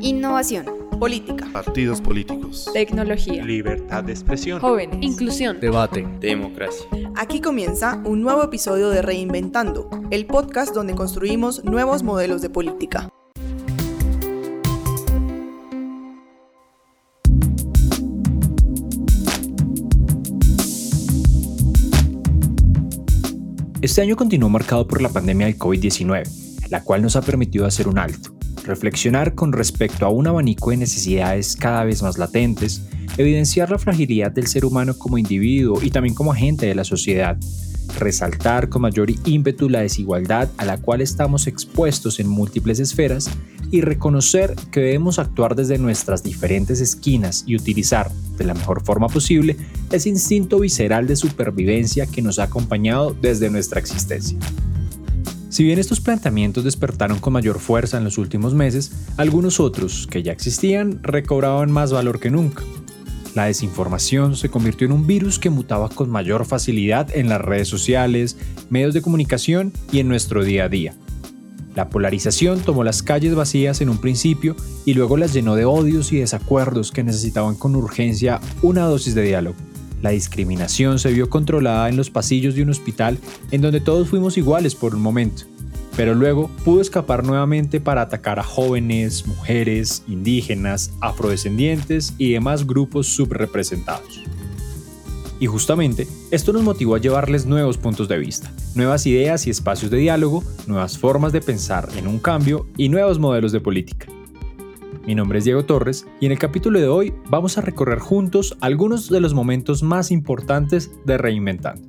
Innovación. Política. Partidos políticos. Tecnología. Libertad de expresión. Jóvenes. Inclusión. Debate. Democracia. Aquí comienza un nuevo episodio de Reinventando, el podcast donde construimos nuevos modelos de política. Este año continuó marcado por la pandemia del COVID-19, la cual nos ha permitido hacer un alto, reflexionar con respecto a un abanico de necesidades cada vez más latentes, evidenciar la fragilidad del ser humano como individuo y también como agente de la sociedad, resaltar con mayor ímpetu la desigualdad a la cual estamos expuestos en múltiples esferas y reconocer que debemos actuar desde nuestras diferentes esquinas y utilizar, de la mejor forma posible, ese instinto visceral de supervivencia que nos ha acompañado desde nuestra existencia. Si bien estos planteamientos despertaron con mayor fuerza en los últimos meses, algunos otros, que ya existían, recobraban más valor que nunca. La desinformación se convirtió en un virus que mutaba con mayor facilidad en las redes sociales, medios de comunicación y en nuestro día a día. La polarización tomó las calles vacías en un principio y luego las llenó de odios y desacuerdos que necesitaban con urgencia una dosis de diálogo. La discriminación se vio controlada en los pasillos de un hospital en donde todos fuimos iguales por un momento, pero luego pudo escapar nuevamente para atacar a jóvenes, mujeres, indígenas, afrodescendientes y demás grupos subrepresentados. Y justamente, esto nos motivó a llevarles nuevos puntos de vista, nuevas ideas y espacios de diálogo, nuevas formas de pensar en un cambio y nuevos modelos de política. Mi nombre es Diego Torres y en el capítulo de hoy vamos a recorrer juntos algunos de los momentos más importantes de Reinventando.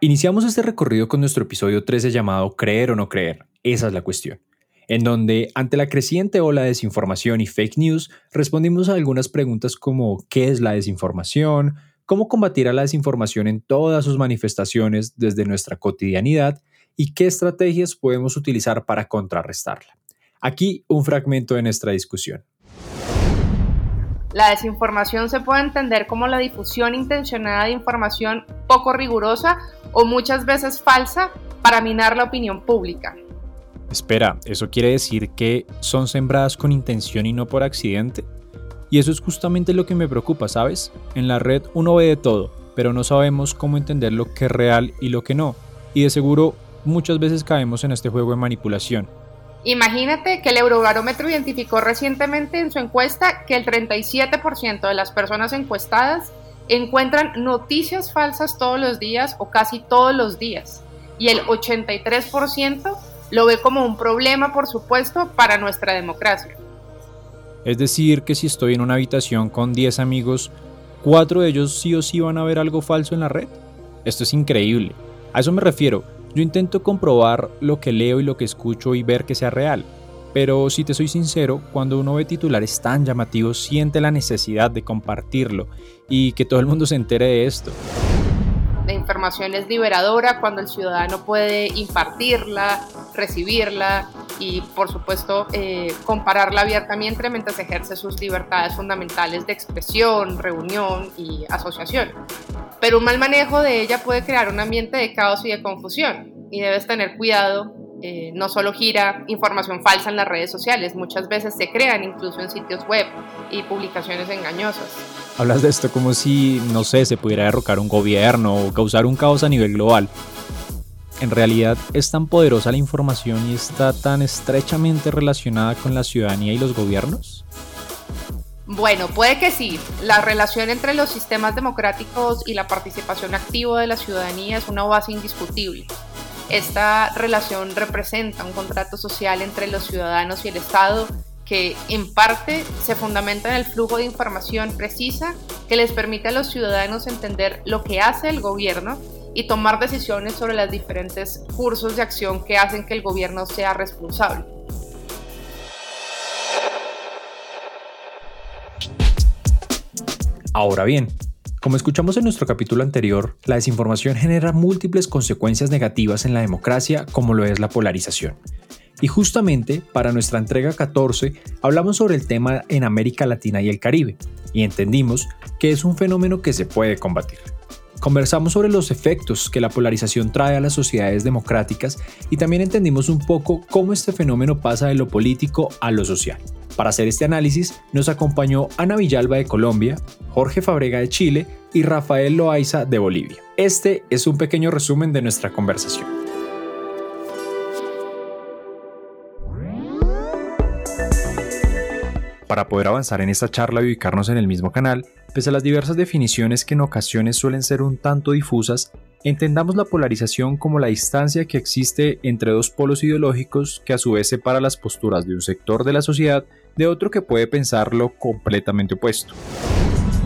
Iniciamos este recorrido con nuestro episodio 13 llamado Creer o no creer, esa es la cuestión, en donde ante la creciente ola de desinformación y fake news respondimos a algunas preguntas como ¿qué es la desinformación? ¿Cómo combatir a la desinformación en todas sus manifestaciones desde nuestra cotidianidad? ¿Y qué estrategias podemos utilizar para contrarrestarla? Aquí un fragmento de nuestra discusión. La desinformación se puede entender como la difusión intencionada de información poco rigurosa o muchas veces falsa para minar la opinión pública. Espera, ¿eso quiere decir que son sembradas con intención y no por accidente? Y eso es justamente lo que me preocupa, ¿sabes? En la red uno ve de todo, pero no sabemos cómo entender lo que es real y lo que no. Y de seguro muchas veces caemos en este juego de manipulación. Imagínate que el Eurobarómetro identificó recientemente en su encuesta que el 37% de las personas encuestadas encuentran noticias falsas todos los días o casi todos los días y el 83% lo ve como un problema, por supuesto, para nuestra democracia. Es decir, que si estoy en una habitación con 10 amigos, ¿cuatro de ellos sí o sí van a ver algo falso en la red? Esto es increíble. A eso me refiero. Yo intento comprobar lo que leo y lo que escucho y ver que sea real. Pero si te soy sincero, cuando uno ve titulares tan llamativos, siente la necesidad de compartirlo y que todo el mundo se entere de esto. Información es liberadora cuando el ciudadano puede impartirla, recibirla y por supuesto eh, compararla abiertamente mientras ejerce sus libertades fundamentales de expresión, reunión y asociación. Pero un mal manejo de ella puede crear un ambiente de caos y de confusión y debes tener cuidado. Eh, no solo gira información falsa en las redes sociales, muchas veces se crean incluso en sitios web y publicaciones engañosas. Hablas de esto como si, no sé, se pudiera derrocar un gobierno o causar un caos a nivel global. En realidad es tan poderosa la información y está tan estrechamente relacionada con la ciudadanía y los gobiernos. Bueno, puede que sí. La relación entre los sistemas democráticos y la participación activa de la ciudadanía es una base indiscutible. Esta relación representa un contrato social entre los ciudadanos y el Estado que en parte se fundamenta en el flujo de información precisa que les permite a los ciudadanos entender lo que hace el gobierno y tomar decisiones sobre los diferentes cursos de acción que hacen que el gobierno sea responsable. Ahora bien, como escuchamos en nuestro capítulo anterior, la desinformación genera múltiples consecuencias negativas en la democracia como lo es la polarización. Y justamente para nuestra entrega 14 hablamos sobre el tema en América Latina y el Caribe, y entendimos que es un fenómeno que se puede combatir. Conversamos sobre los efectos que la polarización trae a las sociedades democráticas y también entendimos un poco cómo este fenómeno pasa de lo político a lo social. Para hacer este análisis nos acompañó Ana Villalba de Colombia, Jorge Fabrega de Chile y Rafael Loaiza de Bolivia. Este es un pequeño resumen de nuestra conversación. Para poder avanzar en esta charla y ubicarnos en el mismo canal, pese a las diversas definiciones que en ocasiones suelen ser un tanto difusas, entendamos la polarización como la distancia que existe entre dos polos ideológicos que a su vez separa las posturas de un sector de la sociedad de otro que puede pensarlo completamente opuesto.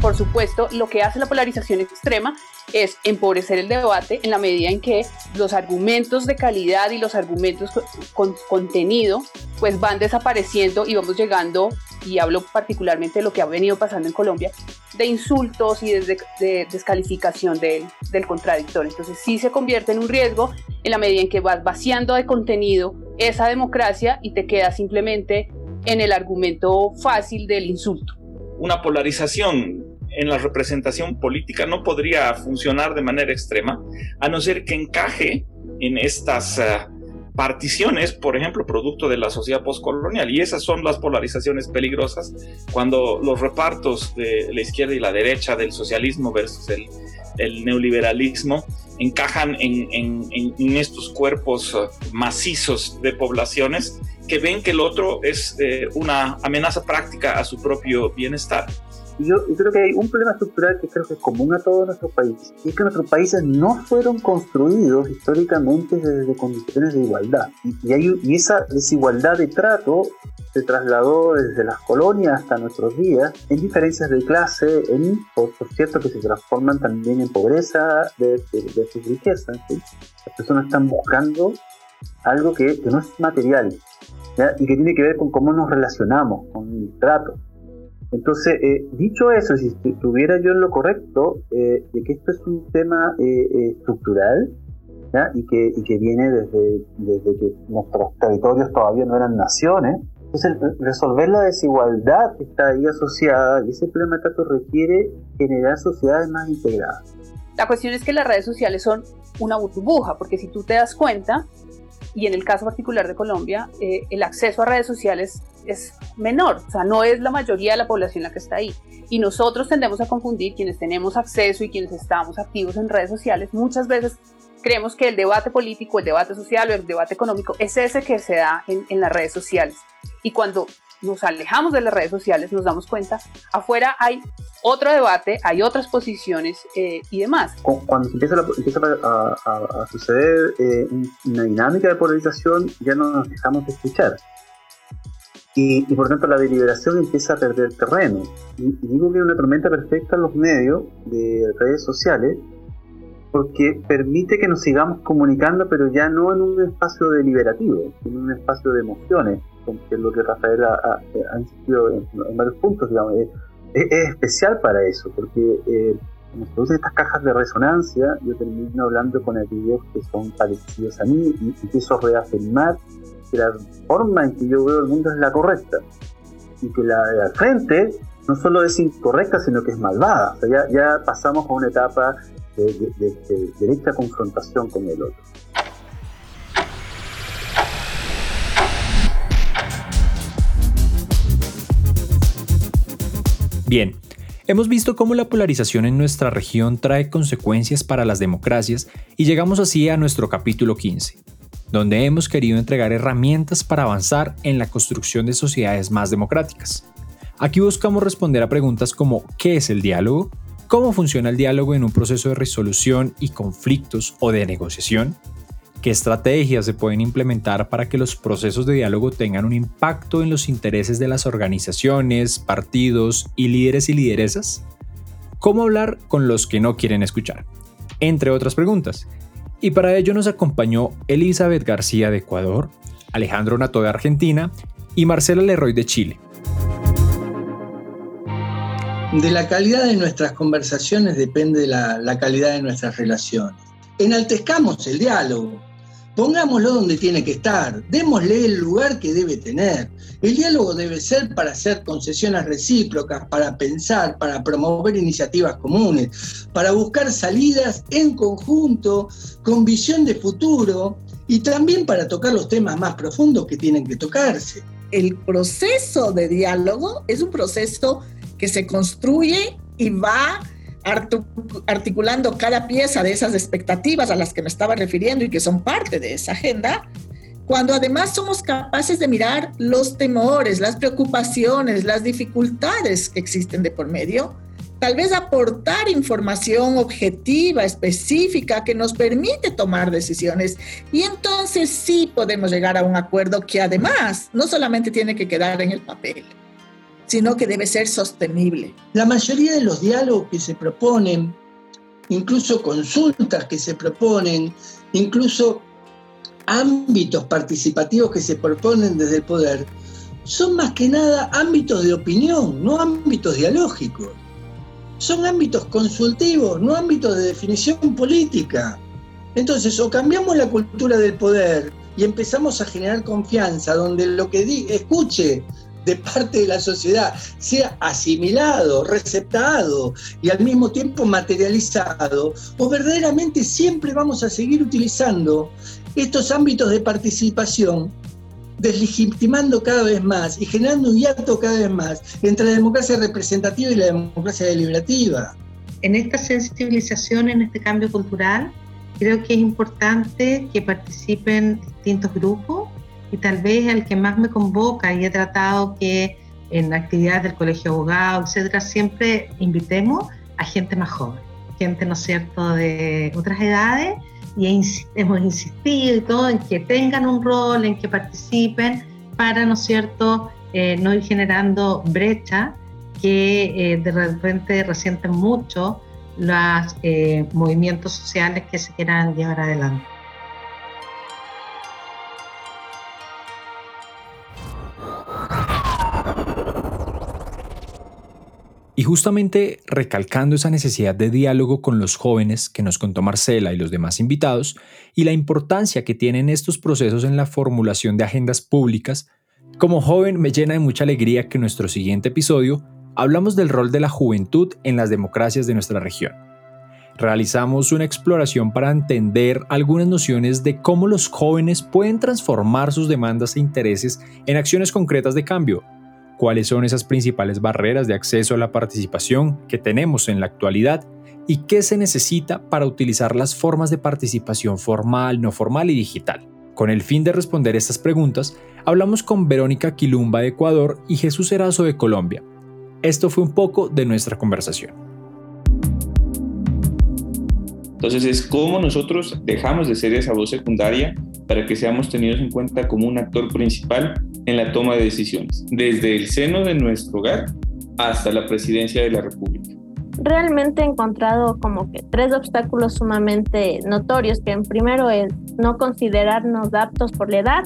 Por supuesto, lo que hace la polarización extrema es empobrecer el debate en la medida en que los argumentos de calidad y los argumentos con contenido pues van desapareciendo y vamos llegando, y hablo particularmente de lo que ha venido pasando en Colombia, de insultos y de, descalificación del contradictor. Entonces sí se convierte en un riesgo en la medida en que vas vaciando de contenido esa democracia y te quedas simplemente en el argumento fácil del insulto. Una polarización en la representación política no podría funcionar de manera extrema, a no ser que encaje en estas eh, particiones, por ejemplo, producto de la sociedad postcolonial. Y esas son las polarizaciones peligrosas cuando los repartos de la izquierda y la derecha, del socialismo versus el, neoliberalismo, encajan en, en, estos cuerpos eh, macizos de poblaciones que ven que el otro es eh, una amenaza práctica a su propio bienestar. Y yo, creo que hay un problema estructural que creo que es común a todos nuestros países, y es que nuestros países no fueron construidos históricamente desde condiciones de igualdad. Y, hay, y esa desigualdad de trato se trasladó desde las colonias hasta nuestros días en diferencias de clase, en, por, cierto, que se transforman también en pobreza de, de, sus riquezas. Las personas están buscando algo que, que no es material y que tiene que ver con cómo nos relacionamos, con el trato. Entonces, eh, dicho eso, si estuviera yo en lo correcto, eh, de que esto es un tema eh, estructural Y, que, y que viene desde, desde que nuestros territorios todavía no eran naciones, entonces resolver la desigualdad que está ahí asociada y ese problema trato requiere generar sociedades más integradas. La cuestión es que las redes sociales son una burbuja, porque si tú te das cuenta, y en el caso particular de Colombia, eh, el acceso a redes sociales es menor, o sea, no es la mayoría de la población la que está ahí. Y nosotros tendemos a confundir quienes tenemos acceso y quienes estamos activos en redes sociales. Muchas veces creemos que el debate político, el debate social o el debate económico es ese que se da en, en las redes sociales. Y cuando nos alejamos de las redes sociales, nos damos cuenta, afuera hay otro debate, hay otras posiciones eh, y demás. Cuando empieza, a, suceder eh, una dinámica de polarización, ya no nos dejamos de escuchar. Y, por tanto la deliberación empieza a perder terreno. Y, digo que es una tormenta perfecta en los medios de redes sociales, porque permite que nos sigamos comunicando, pero ya no en un espacio deliberativo, en un espacio de emociones que es lo que Rafael ha, insistido en, varios puntos, digamos, es, especial para eso, porque eh, cuando se producen estas cajas de resonancia, yo termino hablando con aquellos que son parecidos a mí y empiezo a reafirmar que la forma en que yo veo el mundo es la correcta y que la de al frente no solo es incorrecta, sino que es malvada. O sea, ya, ya pasamos a una etapa de, directa confrontación con el otro. Bien, hemos visto cómo la polarización en nuestra región trae consecuencias para las democracias y llegamos así a nuestro capítulo 15, donde hemos querido entregar herramientas para avanzar en la construcción de sociedades más democráticas. Aquí buscamos responder a preguntas como ¿qué es el diálogo? ¿Cómo funciona el diálogo en un proceso de resolución y conflictos o de negociación? ¿Qué estrategias se pueden implementar para que los procesos de diálogo tengan un impacto en los intereses de las organizaciones, partidos y líderes y lideresas? ¿Cómo hablar con los que no quieren escuchar? Entre otras preguntas. Y para ello nos acompañó Elizabeth García de Ecuador, Alejandro Nato de Argentina y Marcela Leroy de Chile. De la calidad de nuestras conversaciones depende la, la calidad de nuestras relaciones. Enaltezcamos el diálogo, pongámoslo donde tiene que estar, démosle el lugar que debe tener. El diálogo debe ser para hacer concesiones recíprocas, para pensar, para promover iniciativas comunes, para buscar salidas en conjunto, con visión de futuro y también para tocar los temas más profundos que tienen que tocarse. El proceso de diálogo es un proceso que se construye y va articulando cada pieza de esas expectativas a las que me estaba refiriendo y que son parte de esa agenda, cuando además somos capaces de mirar los temores, las preocupaciones, las dificultades que existen de por medio, tal vez aportar información objetiva, específica, que nos permite tomar decisiones. Y entonces sí podemos llegar a un acuerdo que además no solamente tiene que quedar en el papel, sino que debe ser sostenible. La mayoría de los diálogos que se proponen, incluso consultas que se proponen, incluso ámbitos participativos que se proponen desde el poder, son más que nada ámbitos de opinión, no ámbitos dialógicos. Son ámbitos consultivos, no ámbitos de definición política. Entonces, o cambiamos la cultura del poder y empezamos a generar confianza, donde lo que escuche de parte de la sociedad sea asimilado, receptado y al mismo tiempo materializado, o verdaderamente siempre vamos a seguir utilizando estos ámbitos de participación, deslegitimando cada vez más y generando un hiato cada vez más entre la democracia representativa y la democracia deliberativa. En esta sensibilización, en este cambio cultural, creo que es importante que participen distintos grupos y tal vez el que más me convoca y he tratado que en actividades del colegio de abogados, etcétera, siempre invitemos a gente más joven, gente, ¿no es cierto?, de otras edades y hemos insistido y todo en que tengan un rol, en que participen para, ¿no es cierto?, eh, no ir generando brecha que eh, de repente resienten mucho los eh, movimientos sociales que se quieran llevar adelante. Y justamente recalcando esa necesidad de diálogo con los jóvenes que nos contó Marcela y los demás invitados, y la importancia que tienen estos procesos en la formulación de agendas públicas, como joven me llena de mucha alegría que en nuestro siguiente episodio hablamos del rol de la juventud en las democracias de nuestra región. Realizamos una exploración para entender algunas nociones de cómo los jóvenes pueden transformar sus demandas e intereses en acciones concretas de cambio cuáles son esas principales barreras de acceso a la participación que tenemos en la actualidad y qué se necesita para utilizar las formas de participación formal, no formal y digital. Con el fin de responder estas preguntas, hablamos con Verónica Quilumba de Ecuador y Jesús Erazo de Colombia. Esto fue un poco de nuestra conversación. Entonces es cómo nosotros dejamos de ser esa voz secundaria para que seamos tenidos en cuenta como un actor principal en la toma de decisiones, desde el seno de nuestro hogar hasta la presidencia de la República. Realmente he encontrado como que tres obstáculos sumamente notorios, que en primero es no considerarnos aptos por la edad,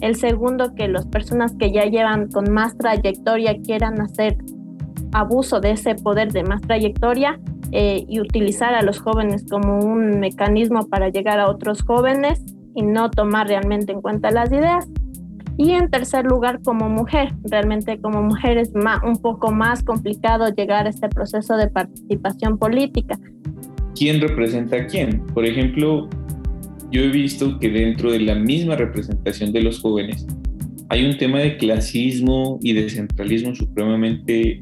el segundo que las personas que ya llevan con más trayectoria quieran hacer abuso de ese poder de más trayectoria eh, y utilizar a los jóvenes como un mecanismo para llegar a otros jóvenes y no tomar realmente en cuenta las ideas. Y en tercer lugar, como mujer, realmente como mujer es un poco más complicado llegar a este proceso de participación política. ¿Quién representa a quién? Por ejemplo, yo he visto que dentro de la misma representación de los jóvenes hay un tema de clasismo y de centralismo supremamente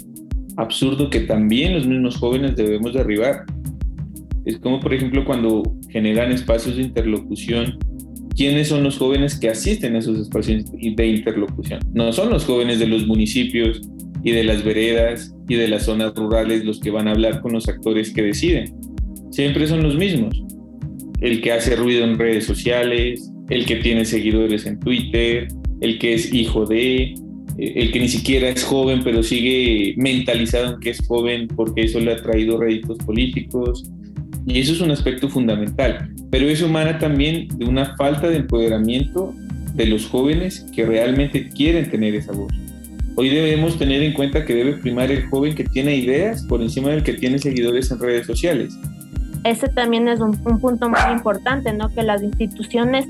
absurdo que también los mismos jóvenes debemos derribar. Es como, por ejemplo, cuando generan espacios de interlocución quiénes son los jóvenes que asisten a esos espacios de interlocución. No son los jóvenes de los municipios y de las veredas y de las zonas rurales los que van a hablar con los actores que deciden. Siempre son los mismos. El que hace ruido en redes sociales, el que tiene seguidores en Twitter, el que es hijo de, el que ni siquiera es joven pero sigue mentalizado en que es joven porque eso le ha traído réditos políticos. Y eso es un aspecto fundamental pero eso humana también de una falta de empoderamiento de los jóvenes que realmente quieren tener esa voz. Hoy debemos tener en cuenta que debe primar el joven que tiene ideas por encima del que tiene seguidores en redes sociales. ese también es un, punto muy importante, ¿no? Que las instituciones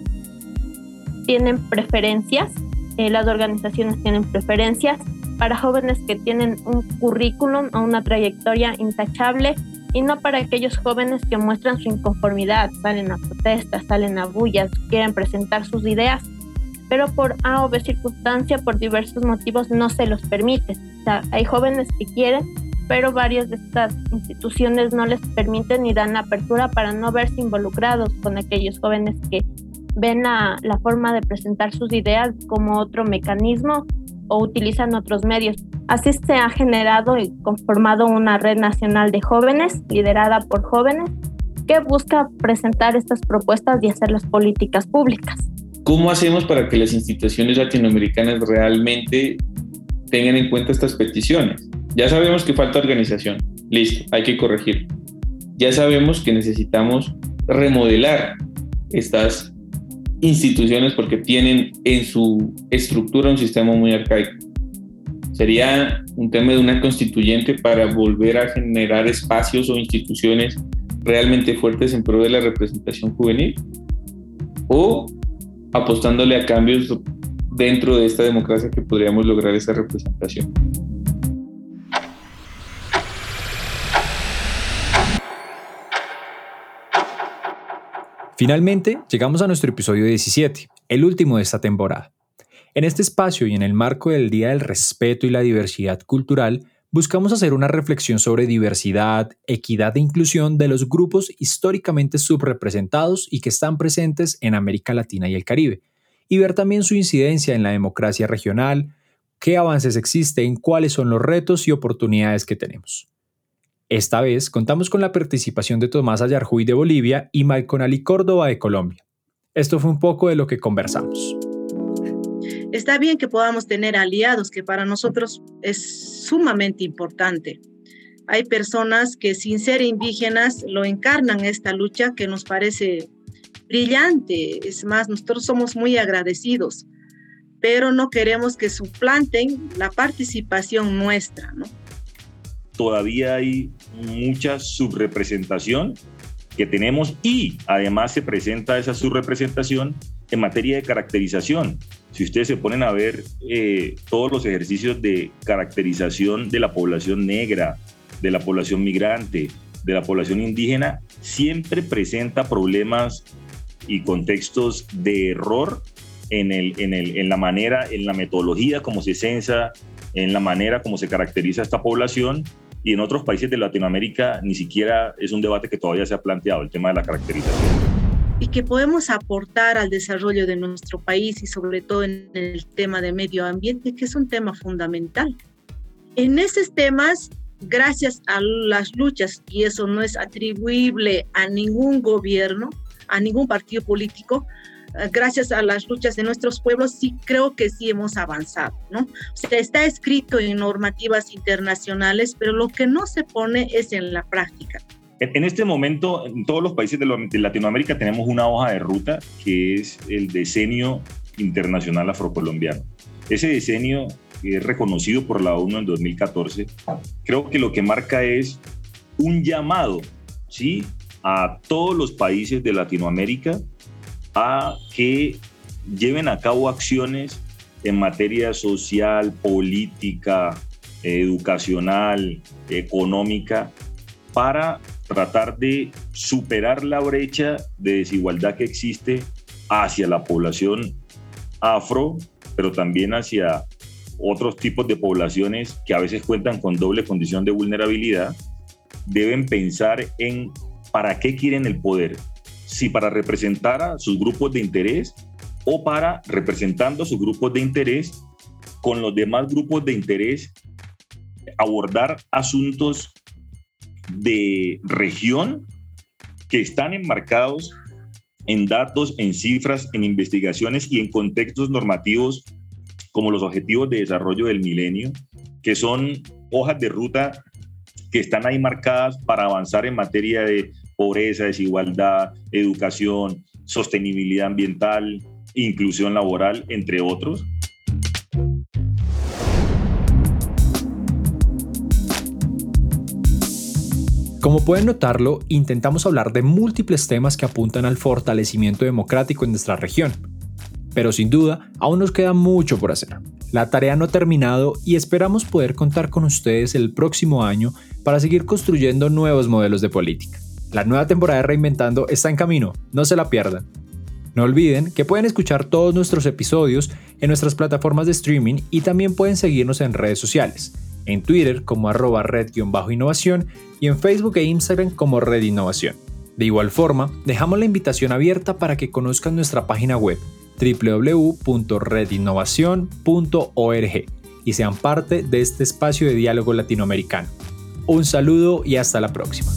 tienen preferencias, eh, las organizaciones tienen preferencias para jóvenes que tienen un currículum o una trayectoria intachable y no para aquellos jóvenes que muestran su inconformidad, salen a protestas, salen a bullas, quieren presentar sus ideas, pero por A o B circunstancia, por diversos motivos, no se los permite. O sea, hay jóvenes que quieren, pero varias de estas instituciones no les permiten ni dan apertura para no verse involucrados con aquellos jóvenes que ven la forma de presentar sus ideas como otro mecanismo o utilizan otros medios. Así se ha generado y conformado una red nacional de jóvenes, liderada por jóvenes, que busca presentar estas propuestas y hacer las políticas públicas. ¿Cómo hacemos para que las instituciones latinoamericanas realmente tengan en cuenta estas peticiones? Ya sabemos que falta organización, listo, hay que corregir. Ya sabemos que necesitamos remodelar estas instituciones porque tienen en su estructura un sistema muy arcaico. Sería un tema de una constituyente para volver a generar espacios o instituciones realmente fuertes en pro de la representación juvenil o apostándole a cambios dentro de esta democracia que podríamos lograr esa representación. Finalmente, llegamos a nuestro episodio 17, el último de esta temporada. En este espacio y en el marco del Día del Respeto y la Diversidad Cultural, buscamos hacer una reflexión sobre diversidad, equidad e inclusión de los grupos históricamente subrepresentados y que están presentes en América Latina y el Caribe, y ver también su incidencia en la democracia regional, qué avances existen, cuáles son los retos y oportunidades que tenemos. Esta vez contamos con la participación de Tomás Ayarjuy de Bolivia y Malcon Ali Córdoba de Colombia. Esto fue un poco de lo que conversamos. Está bien que podamos tener aliados, que para nosotros es sumamente importante. Hay personas que sin ser indígenas lo encarnan esta lucha que nos parece brillante. Es más, nosotros somos muy agradecidos, pero no queremos que suplanten la participación nuestra, ¿no? todavía hay mucha subrepresentación que tenemos y además se presenta esa subrepresentación en materia de caracterización. Si ustedes se ponen a ver eh, todos los ejercicios de caracterización de la población negra, de la población migrante, de la población indígena, siempre presenta problemas y contextos de error en, el, en, el, en la manera, en la metodología como se censa, en la manera como se caracteriza esta población y en otros países de Latinoamérica ni siquiera es un debate que todavía se ha planteado, el tema de la caracterización. Y que podemos aportar al desarrollo de nuestro país y sobre todo en el tema de medio ambiente, que es un tema fundamental. En esos temas, gracias a las luchas, y eso no es atribuible a ningún gobierno, a ningún partido político, eh, gracias a las luchas de nuestros pueblos, sí creo que sí hemos avanzado, ¿no? O sea, está escrito en normativas internacionales, pero lo que no se pone es en la práctica. En este momento, en todos los países de Latinoamérica tenemos una hoja de ruta que es el decenio internacional afrocolombiano. Ese decenio es reconocido por la ONU en 2014. Creo que lo que marca es un llamado, ¿sí? A todos los países de Latinoamérica a que lleven a cabo acciones en materia social, política, educacional, económica, para tratar de superar la brecha de desigualdad que existe hacia la población afro, pero también hacia otros tipos de poblaciones que a veces cuentan con doble condición de vulnerabilidad, deben pensar en para qué quieren el poder, si para representar a sus grupos de interés o para representando a sus grupos de interés con los demás grupos de interés abordar asuntos de región que están enmarcados en datos, en cifras, en investigaciones y en contextos normativos como los objetivos de desarrollo del milenio, que son hojas de ruta que están ahí marcadas para avanzar en materia de pobreza, desigualdad, educación, sostenibilidad ambiental, inclusión laboral, entre otros. Como pueden notarlo, intentamos hablar de múltiples temas que apuntan al fortalecimiento democrático en nuestra región. Pero sin duda, aún nos queda mucho por hacer. La tarea no ha terminado y esperamos poder contar con ustedes el próximo año para seguir construyendo nuevos modelos de política. La nueva temporada de Reinventando está en camino, no se la pierdan. No olviden que pueden escuchar todos nuestros episodios en nuestras plataformas de streaming y también pueden seguirnos en redes sociales, en Twitter como arroba red-innovación y en Facebook e Instagram como Red Innovación. De igual forma, dejamos la invitación abierta para que conozcan nuestra página web www.redinnovación.org y sean parte de este espacio de diálogo latinoamericano. Un saludo y hasta la próxima.